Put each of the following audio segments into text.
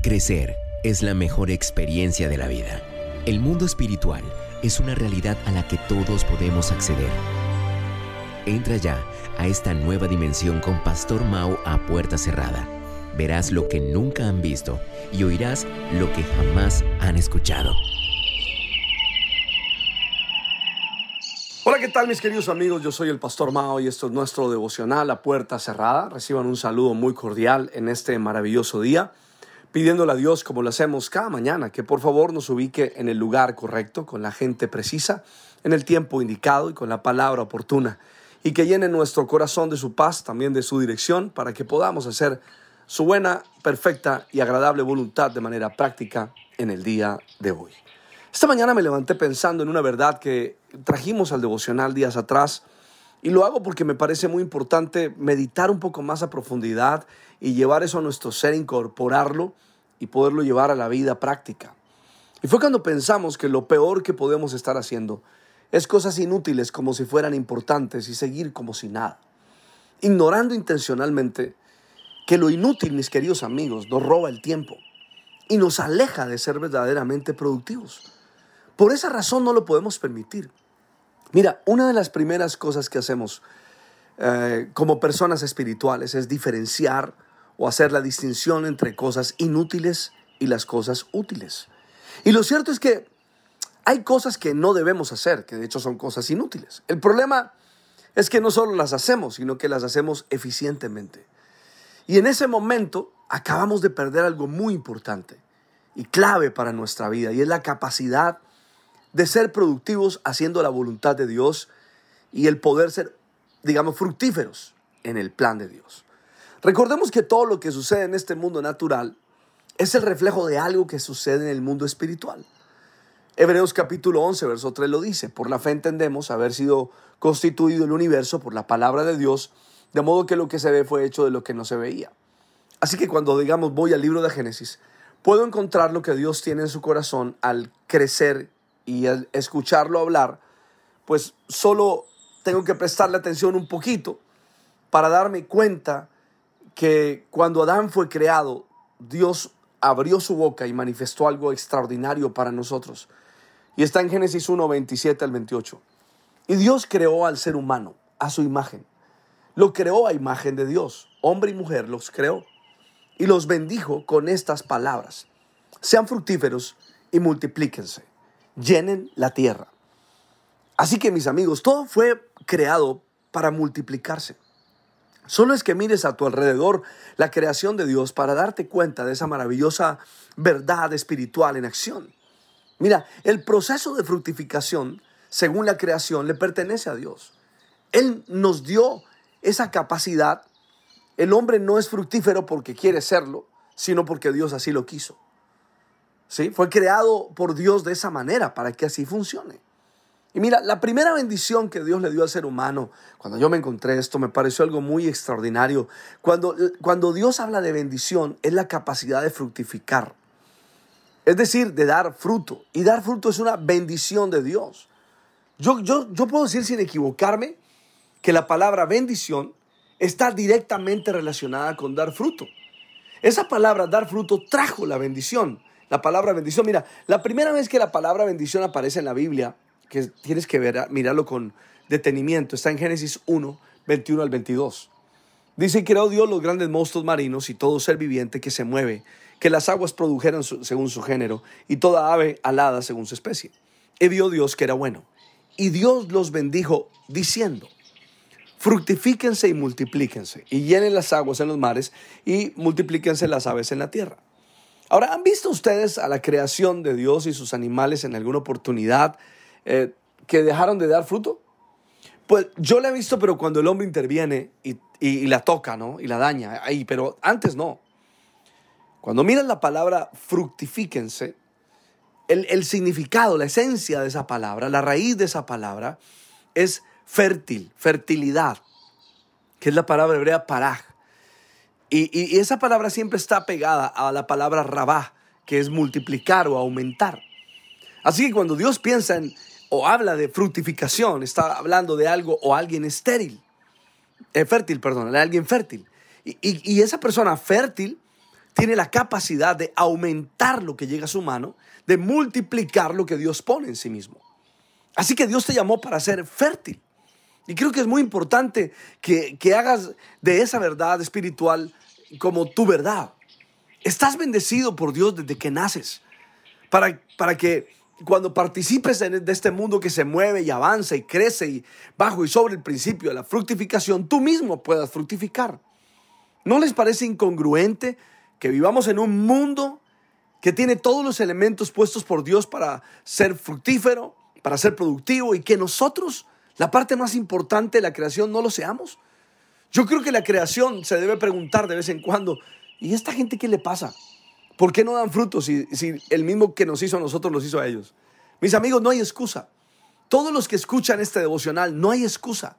Crecer es la mejor experiencia de la vida. El mundo espiritual es una realidad a la que todos podemos acceder. Entra ya a esta nueva dimensión con Pastor Mao a puerta cerrada. Verás lo que nunca han visto y oirás lo que jamás han escuchado. Hola, ¿qué tal mis queridos amigos? Yo soy el Pastor Mao y esto es nuestro devocional a puerta cerrada. Reciban un saludo muy cordial en este maravilloso día pidiéndole a Dios, como lo hacemos cada mañana, que por favor nos ubique en el lugar correcto, con la gente precisa, en el tiempo indicado y con la palabra oportuna, y que llene nuestro corazón de su paz, también de su dirección, para que podamos hacer su buena, perfecta y agradable voluntad de manera práctica en el día de hoy. Esta mañana me levanté pensando en una verdad que trajimos al devocional días atrás, y lo hago porque me parece muy importante meditar un poco más a profundidad y llevar eso a nuestro ser, incorporarlo y poderlo llevar a la vida práctica. Y fue cuando pensamos que lo peor que podemos estar haciendo es cosas inútiles como si fueran importantes y seguir como si nada. Ignorando intencionalmente que lo inútil, mis queridos amigos, nos roba el tiempo y nos aleja de ser verdaderamente productivos. Por esa razón no lo podemos permitir. Mira, una de las primeras cosas que hacemos eh, como personas espirituales es diferenciar o hacer la distinción entre cosas inútiles y las cosas útiles. Y lo cierto es que hay cosas que no debemos hacer, que de hecho son cosas inútiles. El problema es que no solo las hacemos, sino que las hacemos eficientemente. Y en ese momento acabamos de perder algo muy importante y clave para nuestra vida, y es la capacidad de ser productivos haciendo la voluntad de Dios y el poder ser, digamos, fructíferos en el plan de Dios. Recordemos que todo lo que sucede en este mundo natural es el reflejo de algo que sucede en el mundo espiritual. Hebreos capítulo 11, verso 3 lo dice, por la fe entendemos haber sido constituido el universo por la palabra de Dios, de modo que lo que se ve fue hecho de lo que no se veía. Así que cuando digamos voy al libro de Génesis, puedo encontrar lo que Dios tiene en su corazón al crecer y escucharlo hablar, pues solo tengo que prestarle atención un poquito para darme cuenta que cuando Adán fue creado, Dios abrió su boca y manifestó algo extraordinario para nosotros. Y está en Génesis 1, 27 al 28. Y Dios creó al ser humano a su imagen. Lo creó a imagen de Dios. Hombre y mujer los creó. Y los bendijo con estas palabras. Sean fructíferos y multiplíquense llenen la tierra. Así que mis amigos, todo fue creado para multiplicarse. Solo es que mires a tu alrededor la creación de Dios para darte cuenta de esa maravillosa verdad espiritual en acción. Mira, el proceso de fructificación, según la creación, le pertenece a Dios. Él nos dio esa capacidad. El hombre no es fructífero porque quiere serlo, sino porque Dios así lo quiso. Fue creado por Dios de esa manera, para que así funcione. Y mira, la primera bendición que Dios le dio al ser humano, cuando yo me encontré esto, me pareció algo muy extraordinario. Cuando, cuando Dios habla de bendición, es la capacidad de fructificar. Es decir, de dar fruto. Y dar fruto es una bendición de Dios. Yo, yo, yo puedo decir sin equivocarme que la palabra bendición está directamente relacionada con dar fruto. Esa palabra dar fruto trajo la bendición. La palabra bendición, mira, la primera vez que la palabra bendición aparece en la Biblia, que tienes que ver, mirarlo con detenimiento, está en Génesis 1, 21 al 22. Dice, creó Dios los grandes monstruos marinos y todo ser viviente que se mueve, que las aguas produjeran según su género y toda ave alada según su especie. Y vio Dios que era bueno. Y Dios los bendijo diciendo, fructifíquense y multiplíquense, y llenen las aguas en los mares y multiplíquense las aves en la tierra. Ahora, ¿han visto ustedes a la creación de Dios y sus animales en alguna oportunidad eh, que dejaron de dar fruto? Pues yo la he visto, pero cuando el hombre interviene y, la toca, ¿no? Y la daña, ahí, pero antes no. Cuando miran la palabra fructifíquense, el, el, significado, la esencia de esa palabra, la raíz de esa palabra es fértil, fertilidad, que es la palabra hebrea paraj. Y, esa palabra siempre está pegada a la palabra rabá, que es multiplicar o aumentar. Así que cuando Dios piensa en o habla de fructificación, está hablando de algo o alguien estéril, eh, fértil, perdón, de alguien fértil. Y, y esa persona fértil tiene la capacidad de aumentar lo que llega a su mano, de multiplicar lo que Dios pone en sí mismo. Así que Dios te llamó para ser fértil. Y creo que es muy importante que, que hagas de esa verdad espiritual como tu verdad. Estás bendecido por Dios desde que naces. Para, para que cuando participes de este mundo que se mueve y avanza y crece y bajo y sobre el principio de la fructificación, tú mismo puedas fructificar. ¿No les parece incongruente que vivamos en un mundo que tiene todos los elementos puestos por Dios para ser fructífero, para ser productivo y que nosotros, la parte más importante de la creación, no lo seamos? Yo creo que la creación se debe preguntar de vez en cuando, ¿y esta gente qué le pasa? ¿Por qué no dan frutos si, el mismo que nos hizo a nosotros los hizo a ellos? Mis amigos, no hay excusa. Todos los que escuchan este devocional, no hay excusa.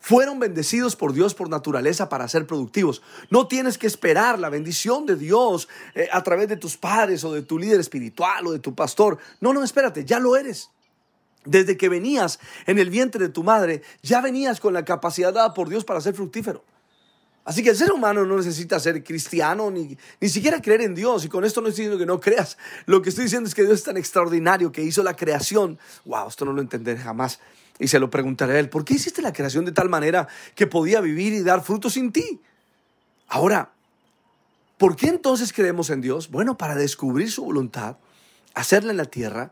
Fueron bendecidos por Dios por naturaleza para ser productivos. No tienes que esperar la bendición de Dios eh, a través de tus padres o de tu líder espiritual o de tu pastor. No, no, espérate, ya lo eres. Desde que venías en el vientre de tu madre, ya venías con la capacidad dada por Dios para ser fructífero. Así que el ser humano no necesita ser cristiano ni, ni siquiera creer en Dios. Y con esto no estoy diciendo que no creas. Lo que estoy diciendo es que Dios es tan extraordinario que hizo la creación. Wow, esto no lo entenderé jamás. Y se lo preguntaré a él, ¿por qué hiciste la creación de tal manera que podía vivir y dar fruto sin ti? Ahora, ¿por qué entonces creemos en Dios? Bueno, para descubrir su voluntad, hacerla en la tierra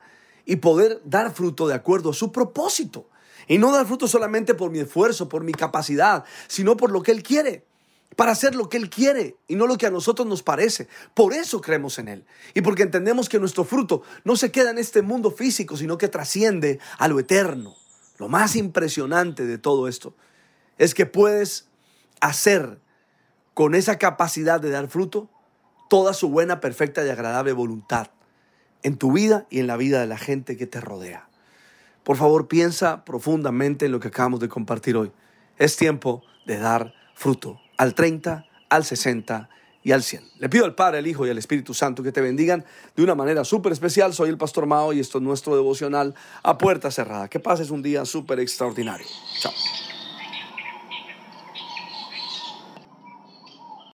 y poder dar fruto de acuerdo a su propósito. Y no dar fruto solamente por mi esfuerzo, por mi capacidad, sino por lo que Él quiere para hacer lo que Él quiere y no lo que a nosotros nos parece. Por eso creemos en Él. Y porque entendemos que nuestro fruto no se queda en este mundo físico, sino que trasciende a lo eterno. Lo más impresionante de todo esto es que puedes hacer con esa capacidad de dar fruto toda su buena, perfecta y agradable voluntad en tu vida y en la vida de la gente que te rodea. Por favor, piensa profundamente en lo que acabamos de compartir hoy. Es tiempo de dar fruto al 30, al 60 y al 100. Le pido al Padre, al Hijo y al Espíritu Santo que te bendigan de una manera súper especial. Soy el Pastor Mao y esto es nuestro devocional a puerta cerrada. Que pases un día súper extraordinario. Chao.